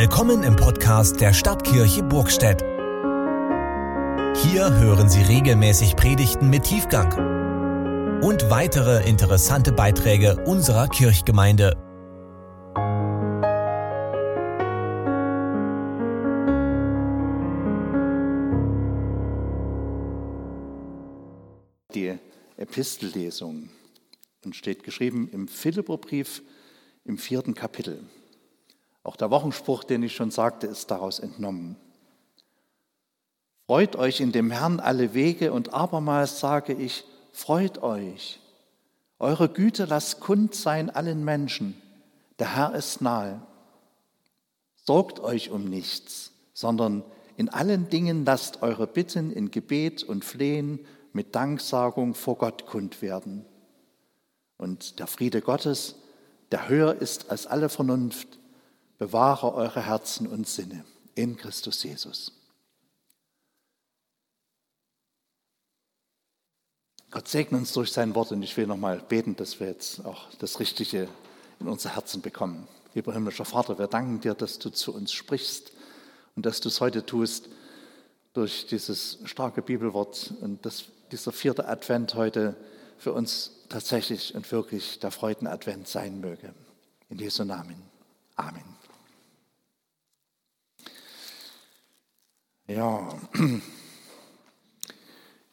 Willkommen im Podcast der Stadtkirche Burgstedt. Hier hören Sie regelmäßig Predigten mit Tiefgang und weitere interessante Beiträge unserer Kirchgemeinde. Die Epistellesung und steht geschrieben im Philipperbrief im vierten Kapitel. Auch der Wochenspruch, den ich schon sagte, ist daraus entnommen. Freut euch in dem Herrn alle Wege und abermals sage ich, freut euch. Eure Güte lasst kund sein allen Menschen. Der Herr ist nahe. Sorgt euch um nichts, sondern in allen Dingen lasst eure Bitten in Gebet und Flehen mit Danksagung vor Gott kund werden. Und der Friede Gottes, der höher ist als alle Vernunft, bewahre eure Herzen und Sinne in Christus Jesus. Gott segne uns durch sein Wort und ich will nochmal beten, dass wir jetzt auch das Richtige in unser Herzen bekommen. Lieber himmlischer Vater, wir danken dir, dass du zu uns sprichst und dass du es heute tust durch dieses starke Bibelwort und dass dieser vierte Advent heute für uns tatsächlich und wirklich der Freudenadvent sein möge. In Jesu Namen. Amen. Ja,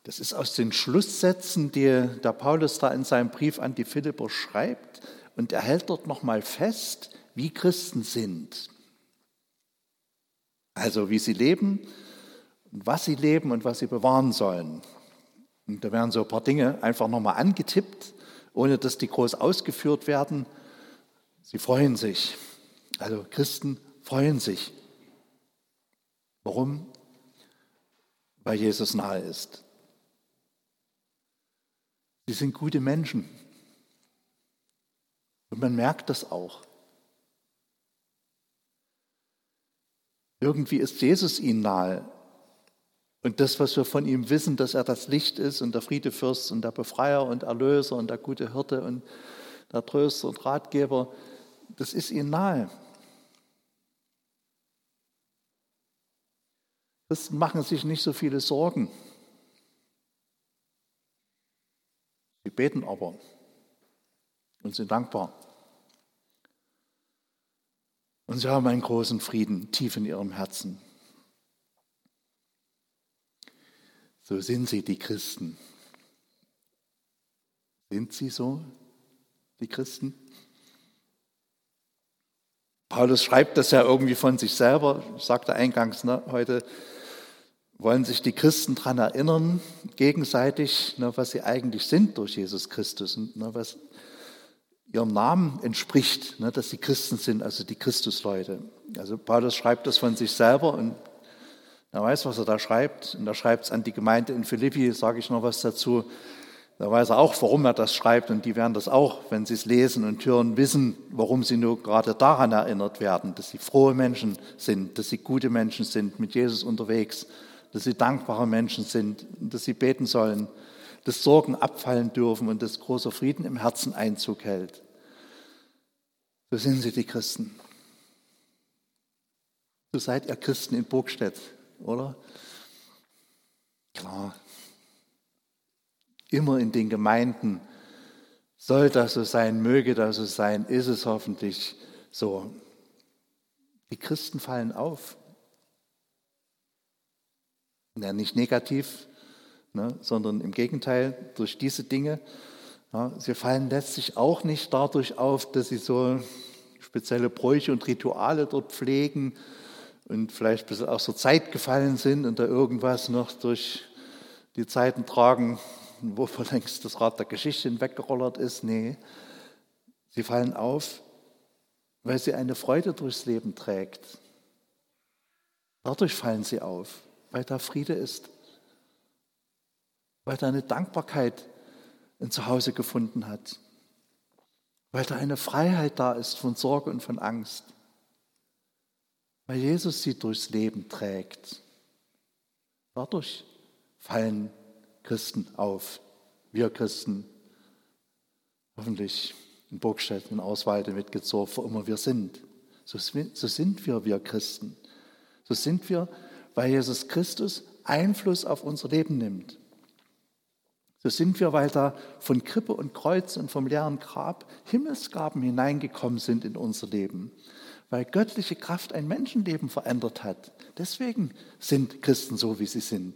das ist aus den Schlusssätzen, die der Paulus da in seinem Brief an die Philipper schreibt. Und er hält dort nochmal fest, wie Christen sind. Also wie sie leben und was sie leben und was sie bewahren sollen. Und da werden so ein paar Dinge einfach nochmal angetippt, ohne dass die groß ausgeführt werden. Sie freuen sich. Also Christen freuen sich. Warum? Weil Jesus nahe ist. Sie sind gute Menschen. Und man merkt das auch. Irgendwie ist Jesus ihnen nahe. Und das, was wir von ihm wissen, dass er das Licht ist und der Friedefürst und der Befreier und Erlöser und der gute Hirte und der Tröster und Ratgeber, das ist ihnen nahe. Christen machen sich nicht so viele Sorgen. Sie beten aber und sind dankbar. Und sie haben einen großen Frieden tief in ihrem Herzen. So sind sie, die Christen. Sind sie so, die Christen? Paulus schreibt das ja irgendwie von sich selber, sagte eingangs ne, heute, wollen sich die Christen daran erinnern, gegenseitig, ne, was sie eigentlich sind durch Jesus Christus und ne, was ihrem Namen entspricht, ne, dass sie Christen sind, also die Christusleute. Also Paulus schreibt das von sich selber und er weiß, was er da schreibt. Und er schreibt es an die Gemeinde in Philippi, sage ich noch was dazu. Da weiß er auch, warum er das schreibt und die werden das auch, wenn sie es lesen und hören, wissen, warum sie nur gerade daran erinnert werden, dass sie frohe Menschen sind, dass sie gute Menschen sind, mit Jesus unterwegs dass sie dankbare Menschen sind, dass sie beten sollen, dass Sorgen abfallen dürfen und dass großer Frieden im Herzen Einzug hält. So sind sie die Christen. So seid ihr Christen in Burgstedt, oder? Klar. Immer in den Gemeinden soll das so sein, möge das so sein, ist es hoffentlich so. Die Christen fallen auf. Ja, nicht negativ, ne, sondern im Gegenteil, durch diese Dinge. Ja, sie fallen letztlich auch nicht dadurch auf, dass sie so spezielle Bräuche und Rituale dort pflegen und vielleicht bis auch so Zeit gefallen sind und da irgendwas noch durch die Zeiten tragen, wo vor längst das Rad der Geschichte hinweggerollert ist. Nee, sie fallen auf, weil sie eine Freude durchs Leben trägt. Dadurch fallen sie auf weil da Friede ist, weil da eine Dankbarkeit ein Zuhause gefunden hat, weil da eine Freiheit da ist von Sorge und von Angst, weil Jesus sie durchs Leben trägt. Dadurch fallen Christen auf, wir Christen, hoffentlich in Burgstedt, in Auswalde mitgezogen, wo immer wir sind. So, so sind wir, wir Christen. So sind wir, weil Jesus Christus Einfluss auf unser Leben nimmt. So sind wir, weil da von Krippe und Kreuz und vom leeren Grab Himmelsgaben hineingekommen sind in unser Leben, weil göttliche Kraft ein Menschenleben verändert hat. Deswegen sind Christen so, wie sie sind.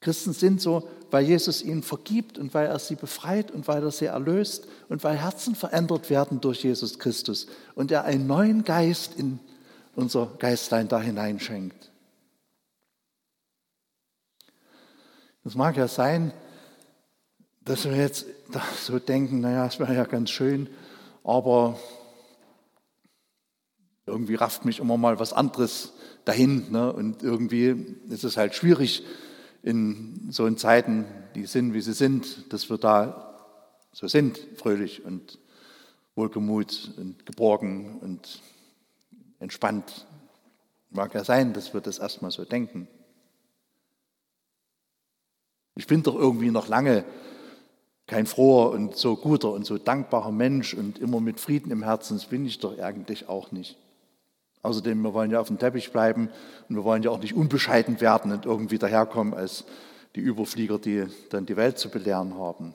Christen sind so, weil Jesus ihnen vergibt und weil er sie befreit und weil er sie erlöst und weil Herzen verändert werden durch Jesus Christus und er einen neuen Geist in unser Geistlein da hineinschenkt. Es mag ja sein, dass wir jetzt so denken, naja, es wäre ja ganz schön, aber irgendwie rafft mich immer mal was anderes dahin. Ne? Und irgendwie ist es halt schwierig, in so Zeiten, die sind, wie sie sind, dass wir da so sind, fröhlich und wohlgemut und geborgen und entspannt. Mag ja sein, dass wir das erstmal so denken. Ich bin doch irgendwie noch lange kein froher und so guter und so dankbarer Mensch und immer mit Frieden im Herzen. Das bin ich doch eigentlich auch nicht. Außerdem, wir wollen ja auf dem Teppich bleiben und wir wollen ja auch nicht unbescheiden werden und irgendwie daherkommen als die Überflieger, die dann die Welt zu belehren haben.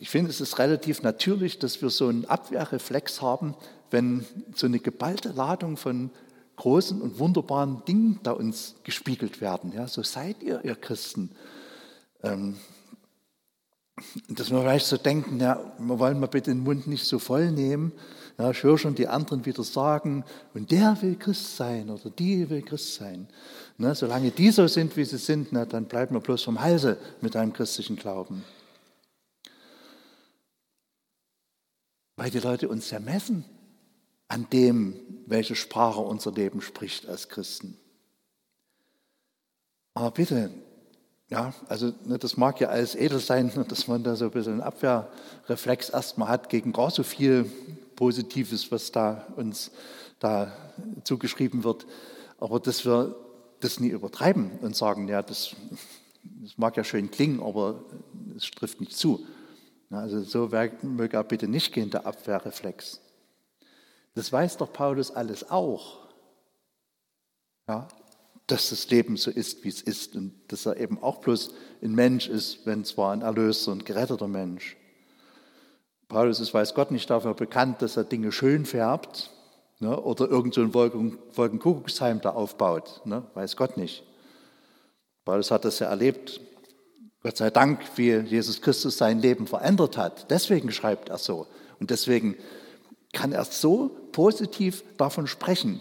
Ich finde, es ist relativ natürlich, dass wir so einen Abwehrreflex haben, wenn so eine geballte Ladung von großen und wunderbaren Dingen da uns gespiegelt werden. Ja, so seid ihr, ihr Christen. Ähm, dass wir vielleicht so denken, ja, wir wollen mal bitte den Mund nicht so voll nehmen, ja, ich höre schon die anderen wieder sagen, und der will Christ sein oder die will Christ sein. Ne, solange die so sind, wie sie sind, na, dann bleiben wir bloß vom Halse mit einem christlichen Glauben. Weil die Leute uns ja messen an dem, welche Sprache unser Leben spricht als Christen. Aber bitte, ja, also ne, das mag ja alles edel sein, dass man da so ein bisschen einen Abwehrreflex erstmal hat gegen gar so viel Positives, was da uns da zugeschrieben wird. Aber dass wir das nie übertreiben und sagen, ja, das, das mag ja schön klingen, aber es trifft nicht zu. Also so möge er bitte nicht gehen, der Abwehrreflex. Das weiß doch Paulus alles auch. Ja, dass das Leben so ist, wie es ist und dass er eben auch bloß ein Mensch ist, wenn zwar ein Erlöser und geretteter Mensch. Paulus ist, weiß Gott, nicht dafür bekannt, dass er Dinge schön färbt ne, oder irgend so Wolken, Wolkenkuckucksheim da aufbaut. Ne, weiß Gott nicht. Paulus hat das ja erlebt, Gott sei Dank, wie Jesus Christus sein Leben verändert hat. Deswegen schreibt er so. Und deswegen kann er so positiv davon sprechen.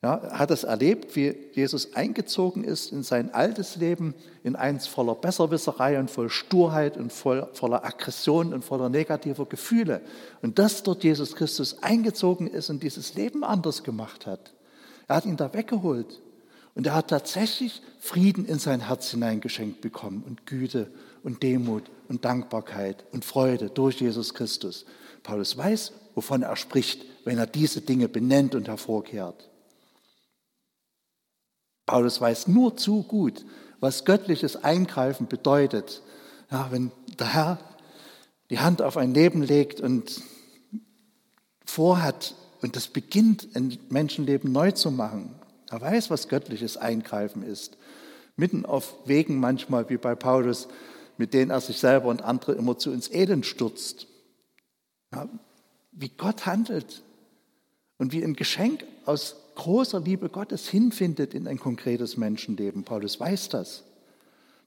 Ja, hat es erlebt, wie Jesus eingezogen ist in sein altes Leben, in eins voller Besserwisserei und voll Sturheit und voll, voller Aggression und voller negativer Gefühle. Und dass dort Jesus Christus eingezogen ist und dieses Leben anders gemacht hat. Er hat ihn da weggeholt. Und er hat tatsächlich Frieden in sein Herz hineingeschenkt bekommen und Güte und Demut und Dankbarkeit und Freude durch Jesus Christus. Paulus weiß, wovon er spricht, wenn er diese Dinge benennt und hervorkehrt. Paulus weiß nur zu gut, was göttliches Eingreifen bedeutet. Ja, wenn der Herr die Hand auf ein Leben legt und vorhat und das beginnt, ein Menschenleben neu zu machen. Er weiß, was göttliches Eingreifen ist. Mitten auf Wegen manchmal, wie bei Paulus, mit denen er sich selber und andere immer zu ins Elend stürzt. Ja, wie Gott handelt und wie ein Geschenk aus großer Liebe Gottes hinfindet in ein konkretes Menschenleben. Paulus weiß das.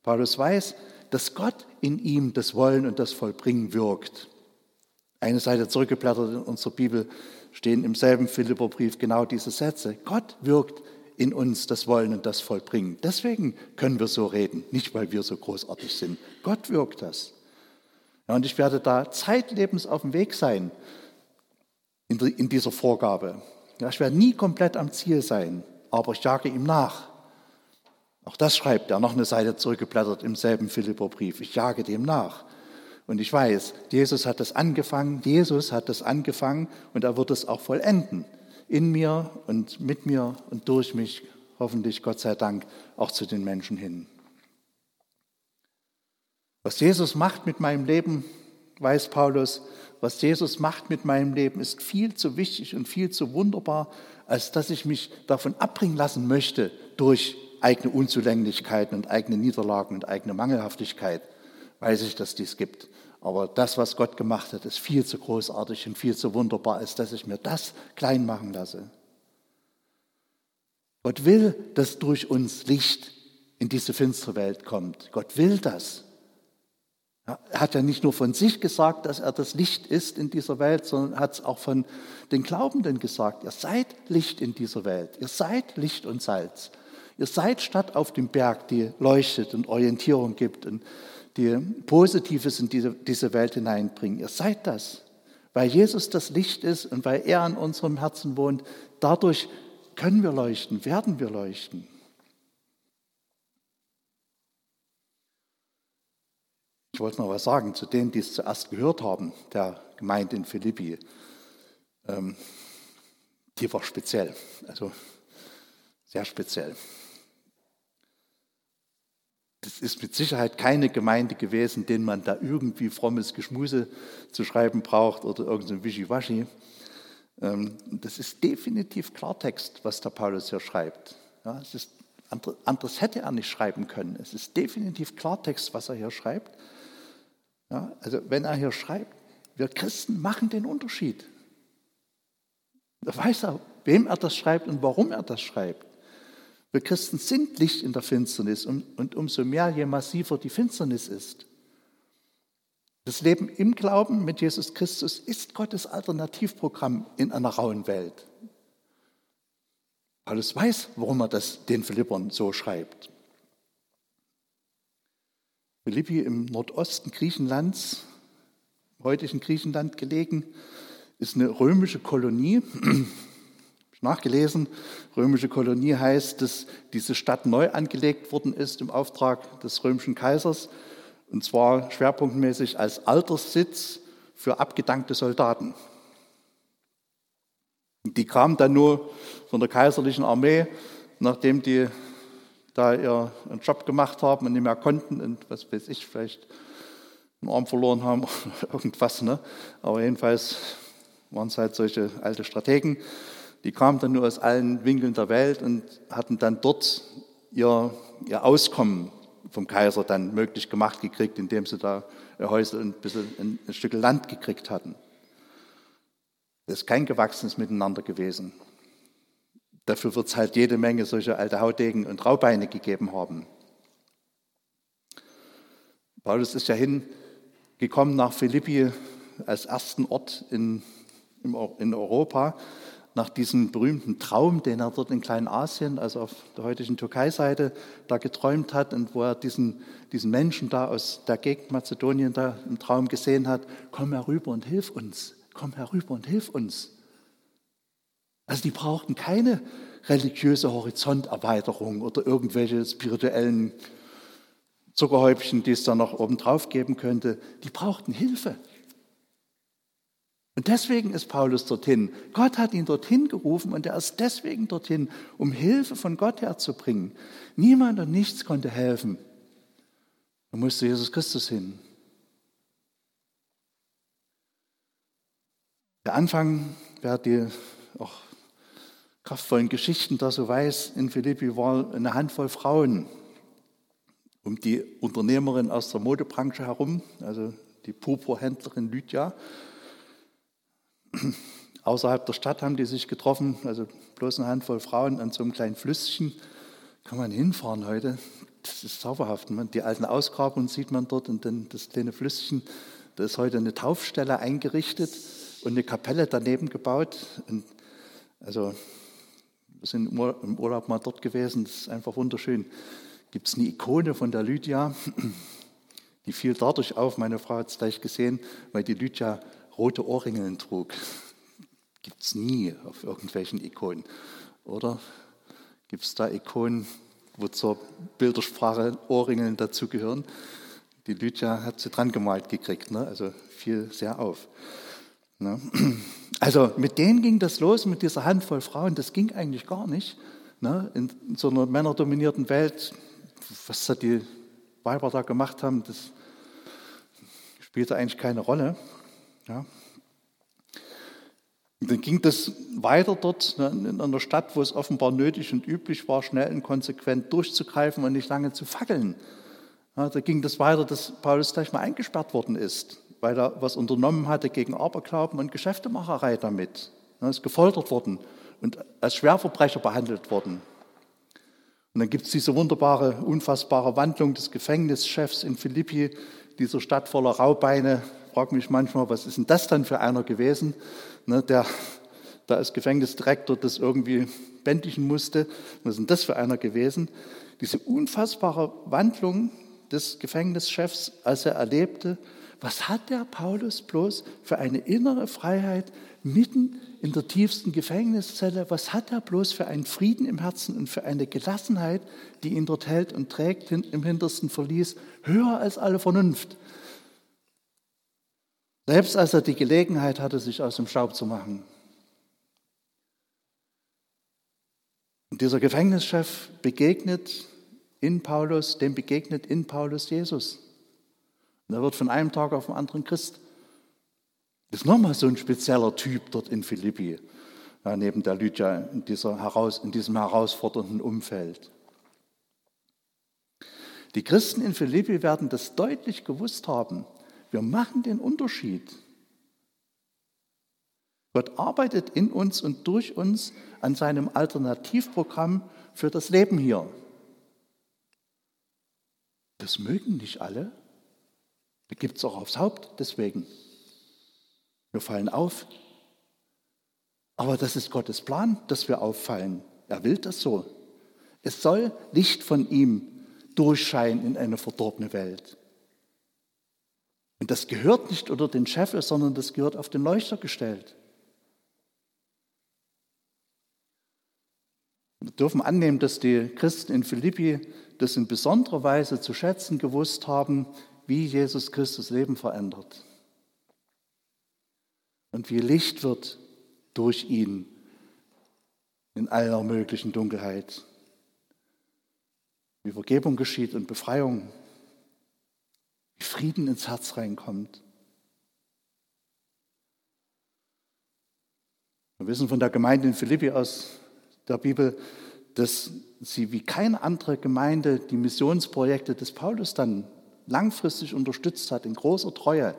Paulus weiß, dass Gott in ihm das Wollen und das Vollbringen wirkt. Eine Seite zurückgeblättert in unserer Bibel stehen im selben Philipperbrief genau diese Sätze. Gott wirkt in uns das Wollen und das Vollbringen. Deswegen können wir so reden, nicht weil wir so großartig sind. Gott wirkt das. Ja, und ich werde da zeitlebens auf dem Weg sein in dieser Vorgabe. Ja, ich werde nie komplett am Ziel sein, aber ich jage ihm nach. Auch das schreibt er, noch eine Seite zurückgeblättert im selben Philipperbrief. Ich jage dem nach. Und ich weiß, Jesus hat das angefangen, Jesus hat das angefangen und er wird es auch vollenden. In mir und mit mir und durch mich, hoffentlich, Gott sei Dank, auch zu den Menschen hin. Was Jesus macht mit meinem Leben, weiß Paulus, was Jesus macht mit meinem Leben, ist viel zu wichtig und viel zu wunderbar, als dass ich mich davon abbringen lassen möchte durch eigene Unzulänglichkeiten und eigene Niederlagen und eigene Mangelhaftigkeit. Weiß ich, dass dies gibt. Aber das, was Gott gemacht hat, ist viel zu großartig und viel zu wunderbar, als dass ich mir das klein machen lasse. Gott will, dass durch uns Licht in diese finstere Welt kommt. Gott will das. Er hat ja nicht nur von sich gesagt, dass er das Licht ist in dieser Welt, sondern hat es auch von den Glaubenden gesagt. Ihr seid Licht in dieser Welt. Ihr seid Licht und Salz. Ihr seid Stadt auf dem Berg, die leuchtet und Orientierung gibt und die Positives in diese, diese Welt hineinbringen. Ihr seid das. Weil Jesus das Licht ist und weil er an unserem Herzen wohnt, dadurch können wir leuchten, werden wir leuchten. Ich wollte noch was sagen zu denen, die es zuerst gehört haben, der Gemeinde in Philippi. Ähm, die war speziell, also sehr speziell. Das ist mit Sicherheit keine Gemeinde gewesen, denen man da irgendwie frommes Geschmuse zu schreiben braucht oder irgendein Wischiwaschi. Ähm, das ist definitiv Klartext, was der Paulus hier schreibt. Ja, es ist, anderes hätte er nicht schreiben können. Es ist definitiv Klartext, was er hier schreibt. Ja, also wenn er hier schreibt, wir Christen machen den Unterschied. Da weiß er, wem er das schreibt und warum er das schreibt. Wir Christen sind Licht in der Finsternis und, und umso mehr, je massiver die Finsternis ist. Das Leben im Glauben mit Jesus Christus ist Gottes Alternativprogramm in einer rauen Welt. Paulus weiß, warum er das den Philippern so schreibt. Philippi im Nordosten Griechenlands, im heutigen Griechenland gelegen, ist eine römische Kolonie. Nachgelesen, römische Kolonie heißt, dass diese Stadt neu angelegt worden ist im Auftrag des römischen Kaisers und zwar schwerpunktmäßig als Alterssitz für abgedankte Soldaten. Die kamen dann nur von der kaiserlichen Armee, nachdem die da ihren Job gemacht haben und nicht mehr konnten und was weiß ich, vielleicht einen Arm verloren haben oder irgendwas. Ne? Aber jedenfalls waren es halt solche alte Strategen. Die kamen dann nur aus allen Winkeln der Welt und hatten dann dort ihr, ihr Auskommen vom Kaiser dann möglich gemacht gekriegt, indem sie da ihr Häusel und ein, bisschen ein Stück Land gekriegt hatten. Das ist kein gewachsenes Miteinander gewesen. Dafür wird es halt jede Menge solche alte Hautdegen und Raubeine gegeben haben. Paulus ist ja hingekommen nach Philippi als ersten Ort in, in Europa, nach diesem berühmten Traum, den er dort in Kleinasien, also auf der heutigen Türkei-Seite, da geträumt hat und wo er diesen, diesen Menschen da aus der Gegend Mazedonien da im Traum gesehen hat, komm herüber und hilf uns, komm herüber und hilf uns. Also die brauchten keine religiöse Horizonterweiterung oder irgendwelche spirituellen Zuckerhäubchen, die es da noch oben drauf geben könnte. Die brauchten Hilfe. Und deswegen ist Paulus dorthin. Gott hat ihn dorthin gerufen und er ist deswegen dorthin, um Hilfe von Gott herzubringen. Niemand und nichts konnte helfen. Da musste Jesus Christus hin. Der Anfang, wer die auch kraftvollen Geschichten da so weiß, in Philippi war eine Handvoll Frauen um die Unternehmerin aus der Modebranche herum, also die Purpurhändlerin Lydia. Außerhalb der Stadt haben die sich getroffen, also bloß eine Handvoll Frauen an so einem kleinen Flüsschen. Kann man hinfahren heute. Das ist zauberhaft. Die alten Ausgrabungen sieht man dort und dann das kleine Flüsschen. Da ist heute eine Taufstelle eingerichtet und eine Kapelle daneben gebaut. Und also sind im Urlaub mal dort gewesen, das ist einfach wunderschön. Gibt es eine Ikone von der Lydia, die fiel dadurch auf, meine Frau hat es gleich gesehen, weil die Lydia rote Ohrringeln trug. Gibt es nie auf irgendwelchen Ikonen, oder? Gibt es da Ikonen, wo zur Bildersprache Ohrringeln dazugehören? Die Lydia hat sie dran gemalt gekriegt, ne? also fiel sehr auf. Ne? Also mit denen ging das los, mit dieser Handvoll Frauen. Das ging eigentlich gar nicht. Ne? In, so einer männerdominierten Welt, was da die Weiber da gemacht haben, das spielte eigentlich keine Rolle. Ja? Dann ging das weiter dort ne, in einer Stadt, wo es offenbar nötig und üblich war, schnell und konsequent durchzugreifen und nicht lange zu fackeln. Ja, da ging das weiter, dass Paulus gleich mal eingesperrt worden ist, weil er was unternommen hatte gegen Aberglauben und Geschäftemacherei damit. Er ist gefoltert worden und als Schwerverbrecher behandelt worden. Und dann gibt es diese wunderbare, unfassbare Wandlung des Gefängnischefs in Philippi, dieser Stadt voller Raubeine. Ich frage mich manchmal, was ist denn das dann für einer gewesen, ne, der da als Gefängnisdirektor das irgendwie bändigen musste. Was ist denn das für einer gewesen? Diese unfassbare Wandlung des Gefängnischefs, als er erlebte, was hat der Paulus bloß für eine innere Freiheit mitten in der tiefsten Gefängniszelle? Was hat er bloß für einen Frieden im Herzen und für eine Gelassenheit, die ihn dort hält und trägt im hintersten Verlies, höher als alle Vernunft? Selbst als er die Gelegenheit hatte, sich aus dem Staub zu machen. Und dieser Gefängnischef begegnet in Paulus, dem begegnet in Paulus Jesus. Und er wird von einem Tag auf den anderen Christ. Das ist nochmal so ein spezieller Typ dort in Philippi, ja, neben der Lydia in, dieser heraus, in diesem herausfordernden Umfeld. Die Christen in Philippi werden das deutlich gewusst haben. Wir machen den Unterschied. Gott arbeitet in uns und durch uns an seinem Alternativprogramm für das Leben hier. Das mögen nicht alle. Da gibt es auch aufs Haupt deswegen. Wir fallen auf. Aber das ist Gottes Plan, dass wir auffallen. Er will das so. Es soll Licht von ihm durchscheinen in eine verdorbene Welt. Und das gehört nicht unter den Scheffel, sondern das gehört auf den Leuchter gestellt. Wir dürfen annehmen, dass die Christen in Philippi das in besonderer Weise zu schätzen gewusst haben, wie Jesus Christus Leben verändert. Und wie Licht wird durch ihn in aller möglichen Dunkelheit. Wie Vergebung geschieht und Befreiung. Wie Frieden ins Herz reinkommt. Wir wissen von der Gemeinde in Philippi aus der Bibel, dass sie wie keine andere Gemeinde die Missionsprojekte des Paulus dann langfristig unterstützt hat, in großer Treue.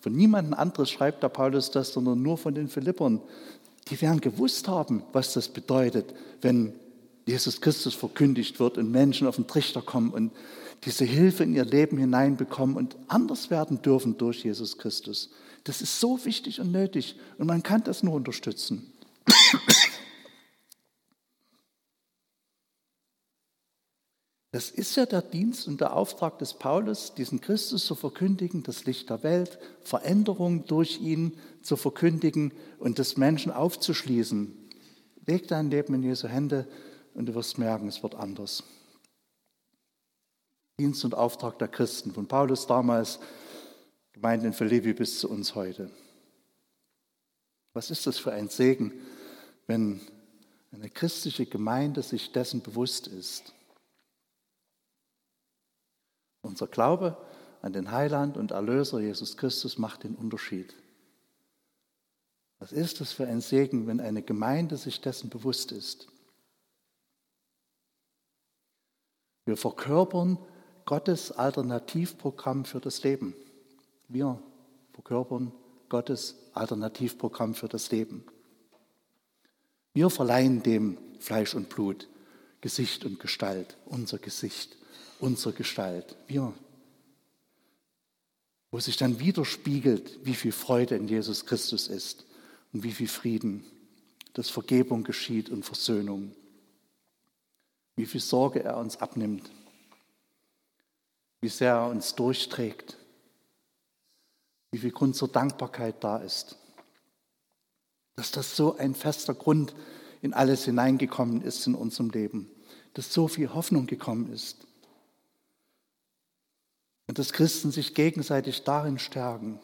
Von niemandem anderes schreibt der Paulus das, sondern nur von den Philippern. Die werden gewusst haben, was das bedeutet, wenn Jesus Christus verkündigt wird und Menschen auf den Trichter kommen und diese Hilfe in ihr Leben hineinbekommen und anders werden dürfen durch Jesus Christus. Das ist so wichtig und nötig und man kann das nur unterstützen. Das ist ja der Dienst und der Auftrag des Paulus, diesen Christus zu verkündigen, das Licht der Welt, Veränderung durch ihn zu verkündigen und des Menschen aufzuschließen. Leg dein Leben in Jesu Hände und du wirst merken, es wird anders. Dienst und Auftrag der Christen, von Paulus damals, Gemeinde in Philippi bis zu uns heute. Was ist das für ein Segen, wenn eine christliche Gemeinde sich dessen bewusst ist? Unser Glaube an den Heiland und Erlöser Jesus Christus macht den Unterschied. Was ist das für ein Segen, wenn eine Gemeinde sich dessen bewusst ist? Wir verkörpern Gottes Alternativprogramm für das Leben. Wir verkörpern Gottes Alternativprogramm für das Leben. Wir verleihen dem Fleisch und Blut Gesicht und Gestalt, unser Gesicht unsere Gestalt. Wir. Wo sich dann widerspiegelt, wie viel Freude in Jesus Christus ist und wie viel Frieden, dass Vergebung geschieht und Versöhnung. Wie viel Sorge er uns abnimmt. Wie sehr er uns durchträgt. Wie viel Grund zur Dankbarkeit da ist. Dass das so ein fester Grund in alles hineingekommen ist in unserem Leben. Dass so viel Hoffnung gekommen ist. Und dass Christen sich gegenseitig darin stärken.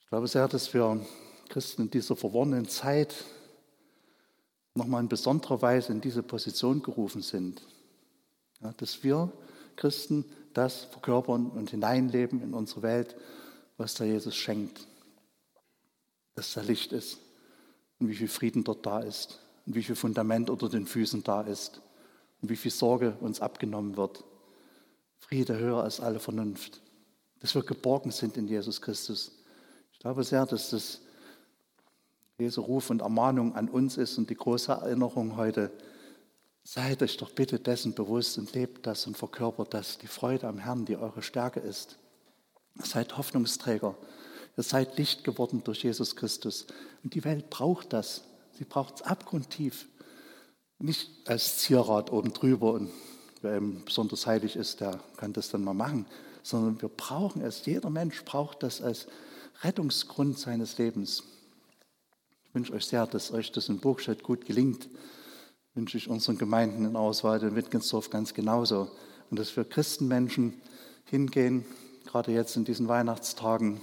Ich glaube sehr, dass wir Christen in dieser verworrenen Zeit nochmal in besonderer Weise in diese Position gerufen sind. Ja, dass wir Christen das verkörpern und hineinleben in unsere Welt, was der Jesus schenkt. Dass da Licht ist und wie viel Frieden dort da ist und wie viel Fundament unter den Füßen da ist und wie viel Sorge uns abgenommen wird. Friede höher als alle Vernunft. Dass wir geborgen sind in Jesus Christus. Ich glaube sehr, dass das Jesu Ruf und Ermahnung an uns ist und die große Erinnerung heute, seid euch doch bitte dessen bewusst und lebt das und verkörpert das, die Freude am Herrn, die eure Stärke ist. Seid Hoffnungsträger, ihr seid Licht geworden durch Jesus Christus. Und die Welt braucht das, sie braucht es abgrundtief. Nicht als Zierat oben drüber und wer eben besonders heilig ist, der kann das dann mal machen, sondern wir brauchen es, jeder Mensch braucht das als Rettungsgrund seines Lebens. Ich wünsche euch sehr, dass euch das in Burgstadt gut gelingt. Wünsche ich unseren Gemeinden in Auswahl in Wittgensdorf ganz genauso. Und dass wir Christenmenschen hingehen, gerade jetzt in diesen Weihnachtstagen,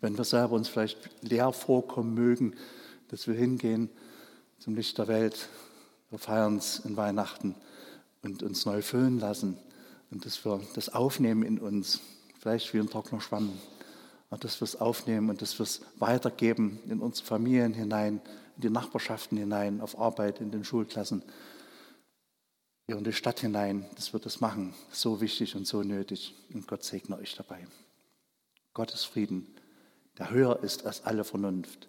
wenn wir selber uns vielleicht leer vorkommen mögen, dass wir hingehen zum Licht der Welt. Wir feiern es in Weihnachten und uns neu füllen lassen und dass wir das aufnehmen in uns, vielleicht wie ein trockener Schwamm dass wir es aufnehmen und dass wir es weitergeben in unsere Familien hinein, in die Nachbarschaften hinein, auf Arbeit, in den Schulklassen, hier in die Stadt hinein, dass wir das machen. So wichtig und so nötig. Und Gott segne euch dabei. Gottes Frieden, der höher ist als alle Vernunft,